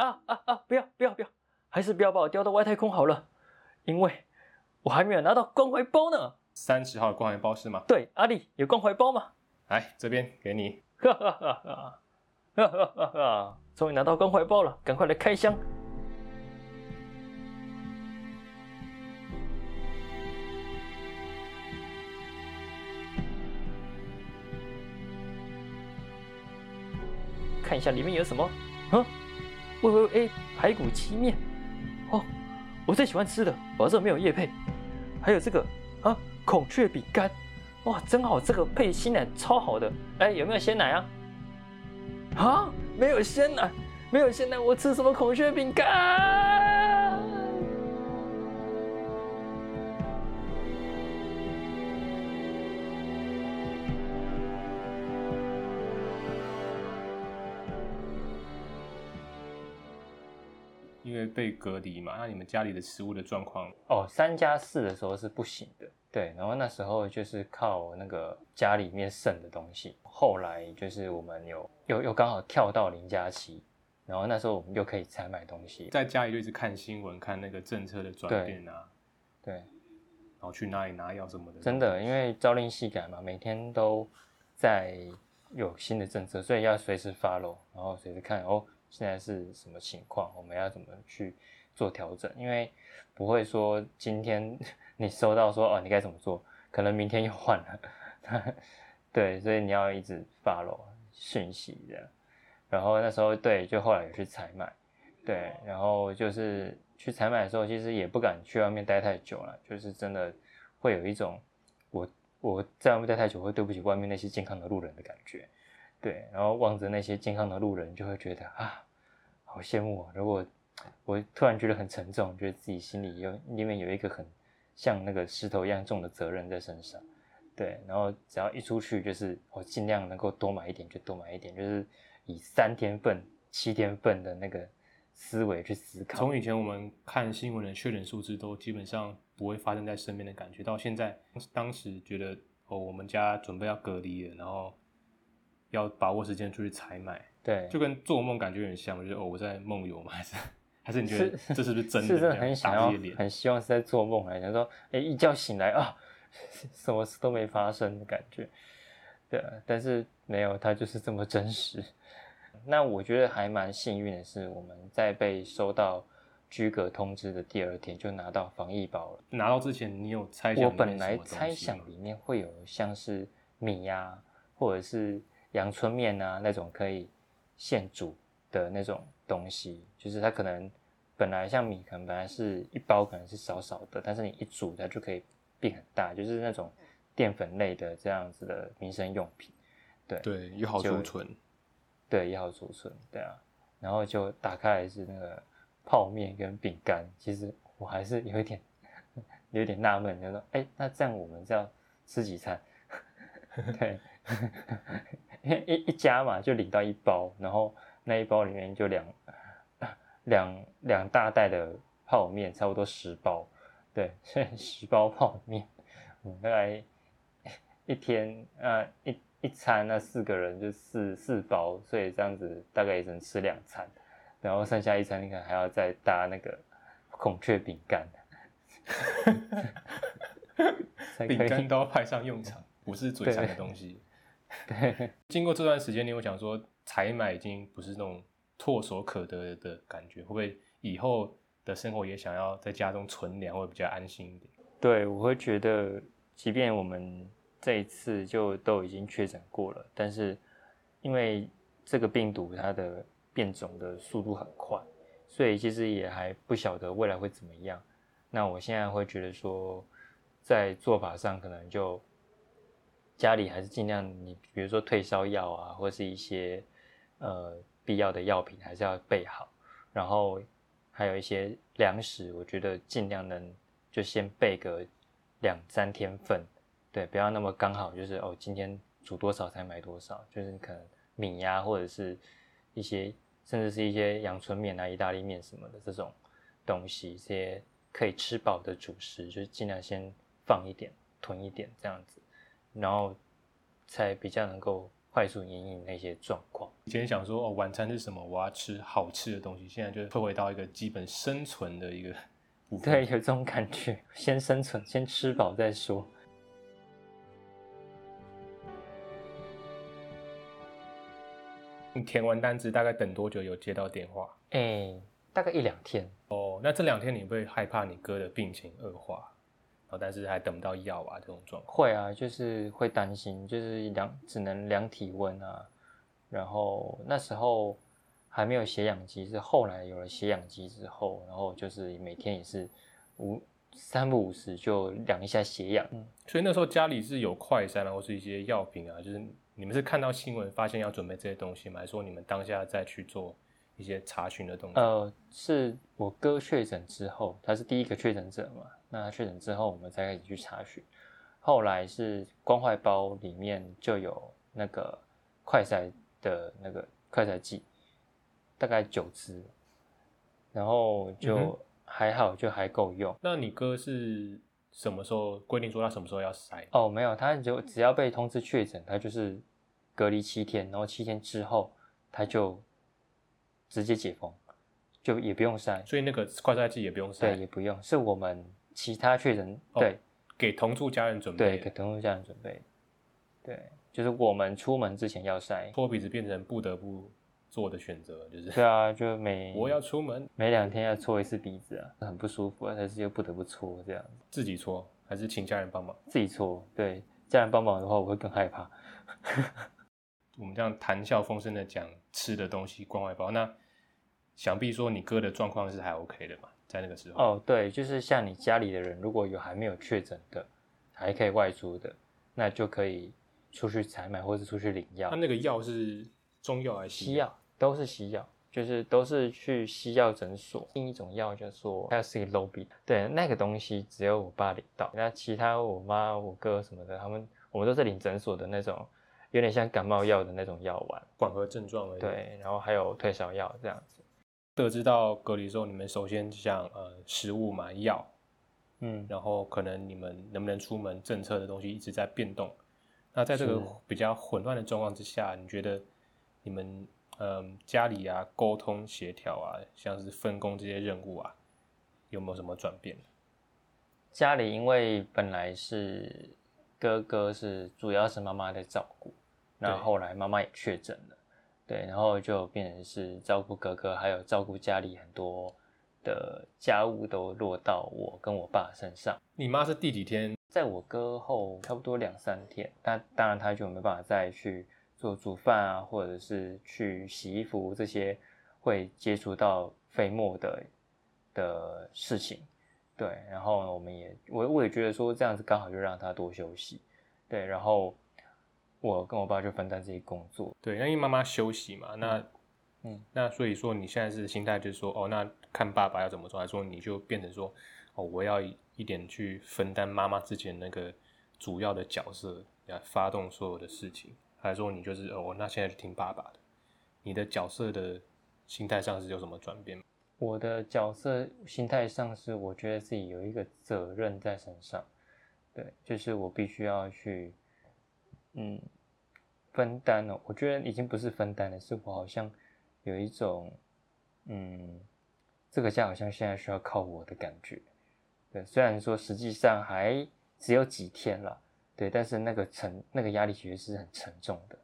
啊啊啊！不要不要不要，还是不要把我丢到外太空好了，因为我还没有拿到关怀包呢。三十号的关怀包是吗？对，阿力有关怀包吗？来，这边给你。哈哈哈哈哈哈哈哈！终于拿到关怀包了，赶快来开箱。看一下里面有什么？啊，喂喂喂，排骨鸡面，哦，我最喜欢吃的，保证没有叶配。还有这个啊，孔雀饼干，哇，真好，这个配鲜奶超好的。哎，有没有鲜奶啊？啊，没有鲜奶，没有鲜奶，我吃什么孔雀饼干？为被隔离嘛，那你们家里的食物的状况？哦，三加四的时候是不行的，对。然后那时候就是靠那个家里面剩的东西。后来就是我们有又又刚好跳到零加七，然后那时候我们又可以采买东西，在家里就一直看新闻，看那个政策的转变啊，对。然后去哪里拿药什么的。真的，因为朝令夕改嘛，每天都在有新的政策，所以要随时 follow，然后随时看哦。现在是什么情况？我们要怎么去做调整？因为不会说今天 你收到说哦，你该怎么做，可能明天又换了，对，所以你要一直 follow 讯息的。然后那时候对，就后来有去采买，对，然后就是去采买的时候，其实也不敢去外面待太久了，就是真的会有一种我我在外面待太久会对不起外面那些健康的路人的感觉。对，然后望着那些健康的路人，就会觉得啊，好羡慕啊！如果我突然觉得很沉重，觉得自己心里有里面有一个很像那个石头一样重的责任在身上。对，然后只要一出去，就是我尽量能够多买一点就多买一点，就是以三天份、七天份的那个思维去思考。从以前我们看新闻的确诊数字都基本上不会发生在身边的感觉，到现在当时觉得哦，我们家准备要隔离了，然后。要把握时间出去采买，对，就跟做梦感觉有点像，就是哦，我在梦游吗？还是还是你觉得这是不是真的？是真的很想要，很希望是在做梦，还是说，哎，一觉醒来啊，什么事都没发生的感觉？对，但是没有，它就是这么真实。那我觉得还蛮幸运的是，我们在被收到居格通知的第二天就拿到防疫包了。拿到之前，你有猜想？我本来猜想里面会有像是米呀，或者是。阳春面啊，那种可以现煮的那种东西，就是它可能本来像米，可能本来是一包，可能是少少的，但是你一煮，它就可以变很大，就是那种淀粉类的这样子的民生用品。对对，又好储存。对，也好储存。对啊，然后就打开来是那个泡面跟饼干，其实我还是有一点 有点纳闷，就说，哎，那这样我们是要吃几餐？对。一一家嘛，就领到一包，然后那一包里面就两 两两大袋的泡面，差不多十包，对，十包泡面，嗯，大概一天啊一一餐，那四个人就四四包，所以这样子大概也只能吃两餐，然后剩下一餐你可能还要再搭那个孔雀饼干，饼干都要派上用场，不是嘴馋的东西。对，经过这段时间，你有想说采买已经不是那种唾手可得的感觉，会不会以后的生活也想要在家中存粮，会比较安心一点？对，我会觉得，即便我们这一次就都已经确诊过了，但是因为这个病毒它的变种的速度很快，所以其实也还不晓得未来会怎么样。那我现在会觉得说，在做法上可能就。家里还是尽量，你比如说退烧药啊，或是一些呃必要的药品，还是要备好。然后还有一些粮食，我觉得尽量能就先备个两三天份，对，不要那么刚好，就是哦今天煮多少才买多少，就是可能米呀，或者是一些甚至是一些阳春面啊、意大利面什么的这种东西，这些可以吃饱的主食，就是尽量先放一点，囤一点这样子。然后才比较能够快速应应那些状况。以前想说哦，晚餐是什么？我要吃好吃的东西。现在就退回到一个基本生存的一个部分。对，有这种感觉，先生存，先吃饱再说。你填完单子大概等多久有接到电话？哎，大概一两天。哦，那这两天你会害怕你哥的病情恶化，然后但是还等不到药啊这种状况？会啊，就是会担心，就是量只能量体温啊。然后那时候还没有血氧机，是后来有了血氧机之后，然后就是每天也是五三不五十就量一下血氧。嗯，所以那时候家里是有快筛然后是一些药品啊，就是。你们是看到新闻发现要准备这些东西吗？还是说你们当下再去做一些查询的东西？呃，是我哥确诊之后，他是第一个确诊者嘛？那他确诊之后，我们才开始去查询。后来是关怀包里面就有那个快筛的那个快筛剂，大概九支，然后就还好，就还够用。那你哥是什么时候规定说他什么时候要筛？哦，没有，他就只要被通知确诊，他就是。隔离七天，然后七天之后他就直接解封，就也不用筛，所以那个快筛剂也不用筛，对，也不用，是我们其他确诊对。给同住家人准备，对，给同住家人准备，对，就是我们出门之前要筛，搓鼻子变成不得不做的选择，就是。对啊，就每 我要出门。每两天要搓一次鼻子啊，很不舒服啊，但是又不得不搓这样。子，自己搓还是请家人帮忙？自己搓，对，家人帮忙的话我会更害怕。我们这样谈笑风生的讲吃的东西关外包，那想必说你哥的状况是还 OK 的嘛，在那个时候。哦，对，就是像你家里的人，如果有还没有确诊的，还可以外出的，那就可以出去采买或者出去领药。他那个药是中药还是西药？都是西药，就是都是去西药诊所。另一种药叫做 l c l o b 对，那个东西只有我爸领到，那其他我妈、我哥什么的，他们我们都是领诊所的那种。有点像感冒药的那种药丸，缓和症状而已。对，然后还有退烧药这样子。得知到隔离之后，你们首先想呃食物嘛药，嗯，然后可能你们能不能出门，政策的东西一直在变动。那在这个比较混乱的状况之下，你觉得你们嗯家里啊沟通协调啊，像是分工这些任务啊，有没有什么转变？家里因为本来是哥哥是主要是妈妈在照顾。那后来妈妈也确诊了，对，然后就变成是照顾哥哥，还有照顾家里很多的家务都落到我跟我爸身上。你妈是第几天？在我哥后差不多两三天。那当然他就没办法再去做煮饭啊，或者是去洗衣服这些会接触到飞沫的的事情。对，然后我们也我我也觉得说这样子刚好就让他多休息。对，然后。我跟我爸就分担自己工作，对，那因为妈妈休息嘛，那，嗯，那所以说你现在是心态就是说，哦，那看爸爸要怎么做，还是说你就变成说，哦，我要一点去分担妈妈之前那个主要的角色，来发动所有的事情，还是说你就是哦，那现在就听爸爸的？你的角色的心态上是有什么转变？我的角色心态上是，我觉得自己有一个责任在身上，对，就是我必须要去。嗯，分担哦，我觉得已经不是分担了，是我好像有一种，嗯，这个家好像现在需要靠我的感觉。对，虽然说实际上还只有几天了，对，但是那个沉那个压力其实是很沉重的。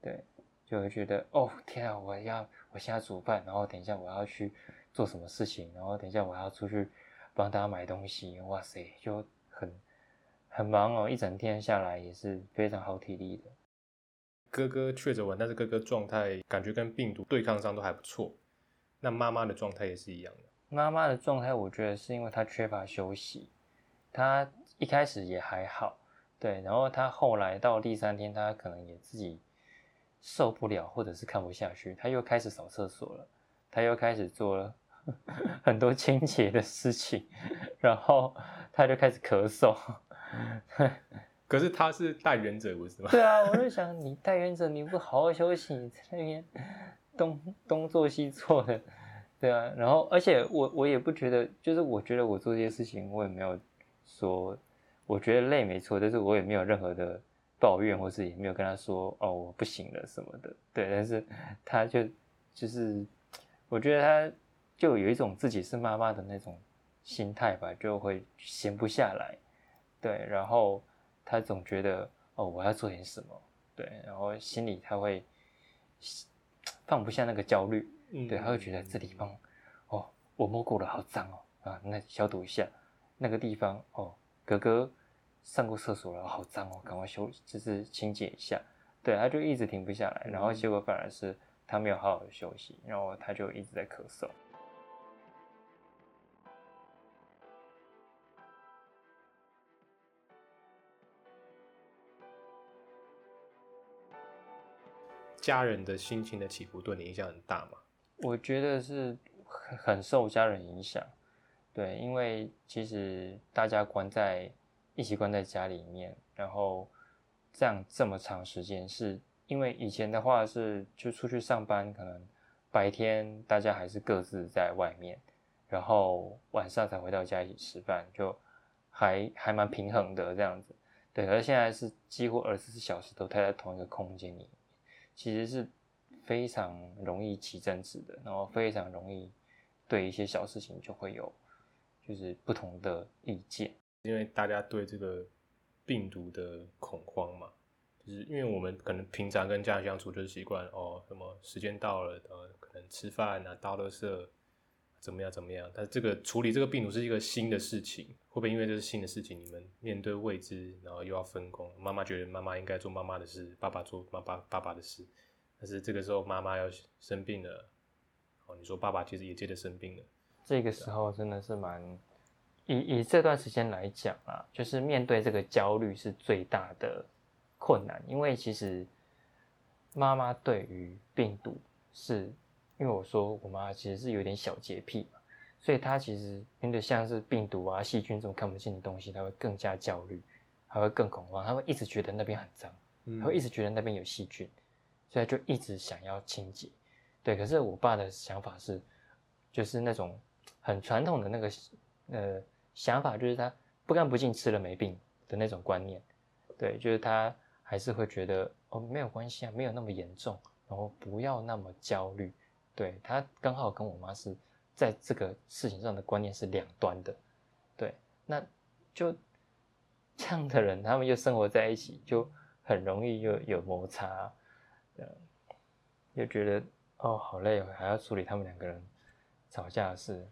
对，就会觉得哦天啊，我要我现在煮饭，然后等一下我要去做什么事情，然后等一下我要出去帮大家买东西，哇塞，就很。很忙哦，一整天下来也是非常耗体力的。哥哥确诊完，但是哥哥状态感觉跟病毒对抗上都还不错。那妈妈的状态也是一样的。妈妈的状态，我觉得是因为她缺乏休息。她一开始也还好，对，然后她后来到第三天，她可能也自己受不了，或者是看不下去，她又开始扫厕所了，她又开始做了 很多清洁的事情，然后她就开始咳嗽。可是他是代言者，不是吗？对啊，我就想你代言者，你不好好休息，你在那边东东做西做的，对啊。然后，而且我我也不觉得，就是我觉得我做这些事情，我也没有说，我觉得累没错，但是我也没有任何的抱怨，或是也没有跟他说哦我不行了什么的，对，但是他就就是我觉得他就有一种自己是妈妈的那种心态吧，就会闲不下来，对，然后他总觉得哦我要做点什么，对，然后心里他会放不下那个焦虑，对，他会觉得这地方哦我摸过了好脏哦啊，那消毒一下那个地方哦哥哥。上过厕所了，好脏哦，赶快修，就是清洁一下。对，他就一直停不下来，然后结果反而是他没有好好的休息，然后他就一直在咳嗽。家人的心情的起伏对你影响很大吗？我觉得是很受家人影响。对，因为其实大家关在。一起关在家里面，然后这样这么长时间，是因为以前的话是就出去上班，可能白天大家还是各自在外面，然后晚上才回到家一起吃饭，就还还蛮平衡的这样子。对，而现在是几乎二十四小时都待在同一个空间里，其实是非常容易起争执的，然后非常容易对一些小事情就会有就是不同的意见。因为大家对这个病毒的恐慌嘛，就是因为我们可能平常跟家人相处就是习惯哦，什么时间到了，呃，可能吃饭啊、倒垃圾，怎么样怎么样。但这个处理这个病毒是一个新的事情，会不会因为这是新的事情，你们面对未知，然后又要分工？妈妈觉得妈妈应该做妈妈的事，爸爸做妈爸爸爸的事。但是这个时候妈妈要生病了，哦，你说爸爸其实也接着生病了，这个时候真的是蛮。以以这段时间来讲啊，就是面对这个焦虑是最大的困难，因为其实妈妈对于病毒是，因为我说我妈其实是有点小洁癖嘛，所以她其实面对像是病毒啊、细菌这种看不见的东西，她会更加焦虑，还会更恐慌，她会一直觉得那边很脏，她会一直觉得那边有细菌，所以就一直想要清洁。对，可是我爸的想法是，就是那种很传统的那个呃。想法就是他不干不净吃了没病的那种观念，对，就是他还是会觉得哦没有关系啊，没有那么严重，然后不要那么焦虑，对他刚好跟我妈是在这个事情上的观念是两端的，对，那就这样的人，他们又生活在一起，就很容易又有摩擦，嗯，又觉得哦好累，还要处理他们两个人吵架的事，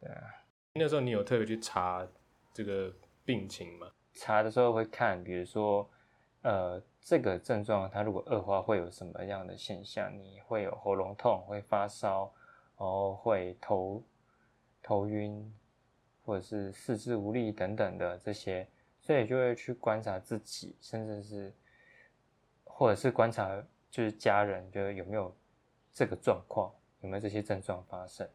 对啊。那时候你有特别去查这个病情吗？查的时候会看，比如说，呃，这个症状它如果恶化会有什么样的现象？你会有喉咙痛，会发烧，然后会头头晕，或者是四肢无力等等的这些，所以就会去观察自己，甚至是或者是观察就是家人，就有没有这个状况，有没有这些症状发生。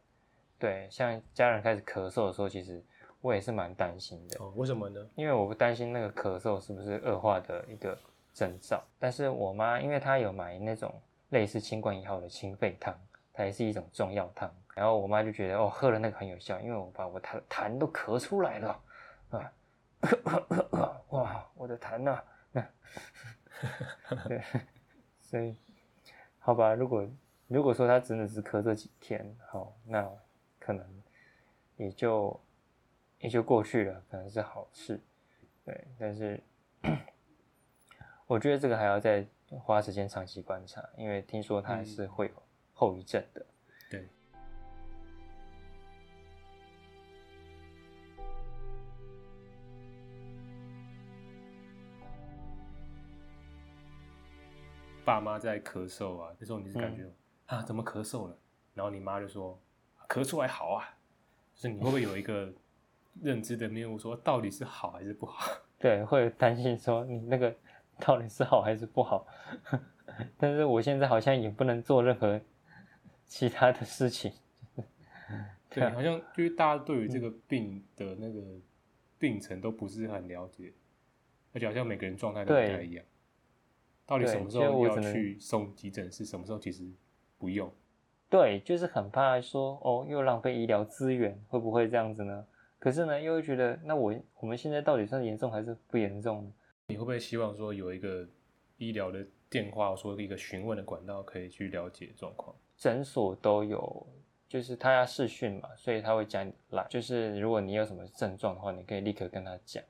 对，像家人开始咳嗽的时候，其实我也是蛮担心的。哦，为什么呢？因为我不担心那个咳嗽是不是恶化的一个征兆。但是我妈，因为她有买那种类似清冠一号的清肺汤，它也是一种中药汤。然后我妈就觉得，哦，喝了那个很有效，因为我把我痰痰都咳出来了啊！哇，我的痰呐！对，所以好吧，如果如果说他真的是咳这几天，好，那。可能也就也就过去了，可能是好事，对。但是我觉得这个还要再花时间长期观察，因为听说它还是会有后遗症的。对。爸妈在咳嗽啊，那时候你是感觉啊，怎么咳嗽了？然后你妈就说。咳出来好啊，就是你会不会有一个认知的谬误，说到底是好还是不好？对，会担心说你那个 到底是好还是不好。但是我现在好像也不能做任何其他的事情。对，好像就是大家对于这个病的那个病程都不是很了解，而且好像每个人状态都不太一样。到底什么时候要去送急诊室，什么时候其实不用？对，就是很怕说哦，又浪费医疗资源，会不会这样子呢？可是呢，又会觉得那我我们现在到底算严重还是不严重？你会不会希望说有一个医疗的电话，说一个询问的管道，可以去了解状况？诊所都有，就是他要视讯嘛，所以他会讲来。就是如果你有什么症状的话，你可以立刻跟他讲。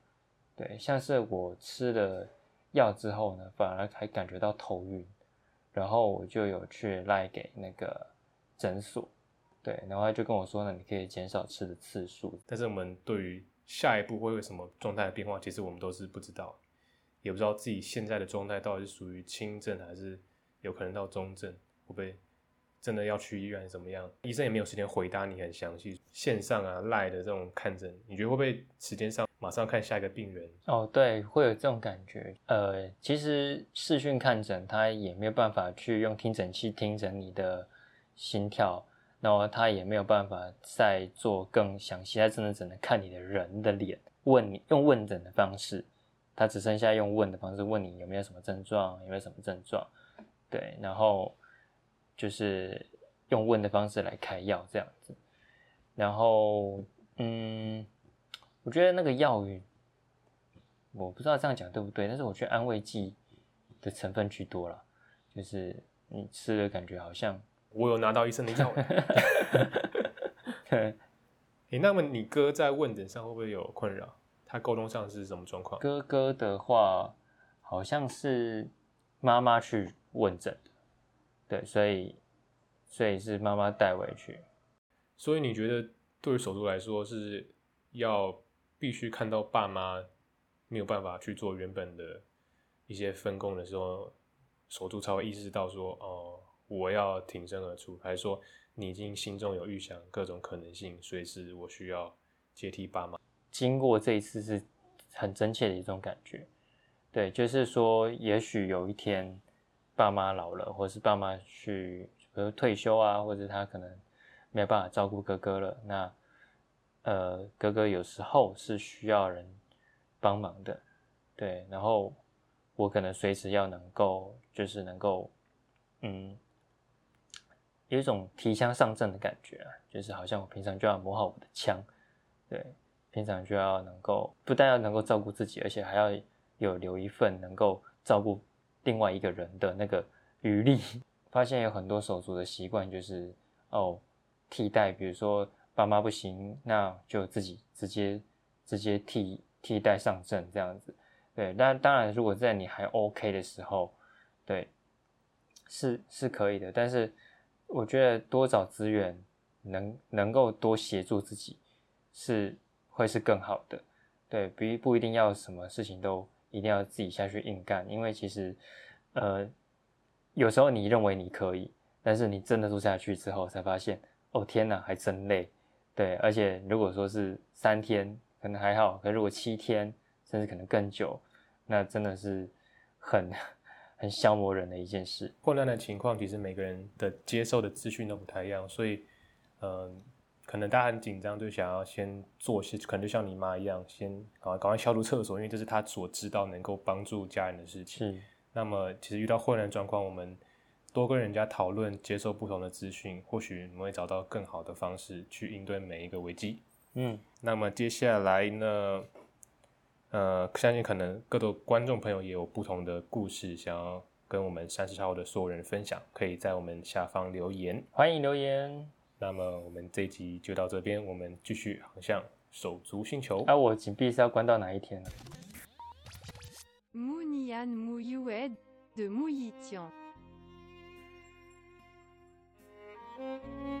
对，像是我吃了药之后呢，反而还感觉到头晕，然后我就有去赖给那个诊所，对，然后他就跟我说呢，你可以减少吃的次数。但是我们对于下一步会有什么状态的变化，其实我们都是不知道，也不知道自己现在的状态到底是属于轻症还是有可能到中症，会不会真的要去医院怎么样？医生也没有时间回答你很详细。线上啊赖的这种看诊，你觉得会不会时间上马上看下一个病人？哦，对，会有这种感觉。呃，其实视讯看诊，他也没有办法去用听诊器听诊你的心跳。然后他也没有办法再做更详细，他真的只能看你的人的脸，问你用问诊的方式，他只剩下用问的方式问你有没有什么症状，有没有什么症状，对，然后就是用问的方式来开药这样子，然后嗯，我觉得那个药语，我不知道这样讲对不对，但是我觉得安慰剂的成分居多了，就是你吃的感觉好像。我有拿到医生的药。哎，那么你哥在问诊上会不会有困扰？他沟通上是什么状况？哥哥的话，好像是妈妈去问诊的，对，所以所以是妈妈带回去。所以你觉得对于手术来说，是要必须看到爸妈没有办法去做原本的一些分工的时候，手术才会意识到说，哦。我要挺身而出，还是说你已经心中有预想各种可能性，随时我需要接替爸妈？经过这一次是很真切的一种感觉，对，就是说，也许有一天爸妈老了，或是爸妈去，比如退休啊，或者他可能没有办法照顾哥哥了，那呃，哥哥有时候是需要人帮忙的，对，然后我可能随时要能够，就是能够，嗯。有一种提枪上阵的感觉啊，就是好像我平常就要磨好我的枪，对，平常就要能够不但要能够照顾自己，而且还要有留一份能够照顾另外一个人的那个余力。发现有很多手足的习惯就是哦，替代，比如说爸妈不行，那就自己直接直接替替代上阵这样子。对，但当然如果在你还 OK 的时候，对，是是可以的，但是。我觉得多找资源，能能够多协助自己，是会是更好的。对，不不一定要什么事情都一定要自己下去硬干，因为其实，呃，有时候你认为你可以，但是你真的做下去之后，才发现，哦天哪，还真累。对，而且如果说是三天，可能还好；可如果七天，甚至可能更久，那真的是很。很消磨人的一件事。混乱的情况，其实每个人的接受的资讯都不太一样，所以，嗯，可能大家很紧张，就想要先做些，可能就像你妈一样，先赶快赶快消毒厕所，因为这是他所知道能够帮助家人的事情。那么，其实遇到混乱状况，我们多跟人家讨论，接受不同的资讯，或许我们会找到更好的方式去应对每一个危机。嗯。那么接下来呢？呃，相信可能各位观众朋友也有不同的故事，想要跟我们三十号的所有人分享，可以在我们下方留言，欢迎留言。那么我们这一集就到这边，我们继续航向手足星球。啊，我紧闭是要关到哪一天呢？的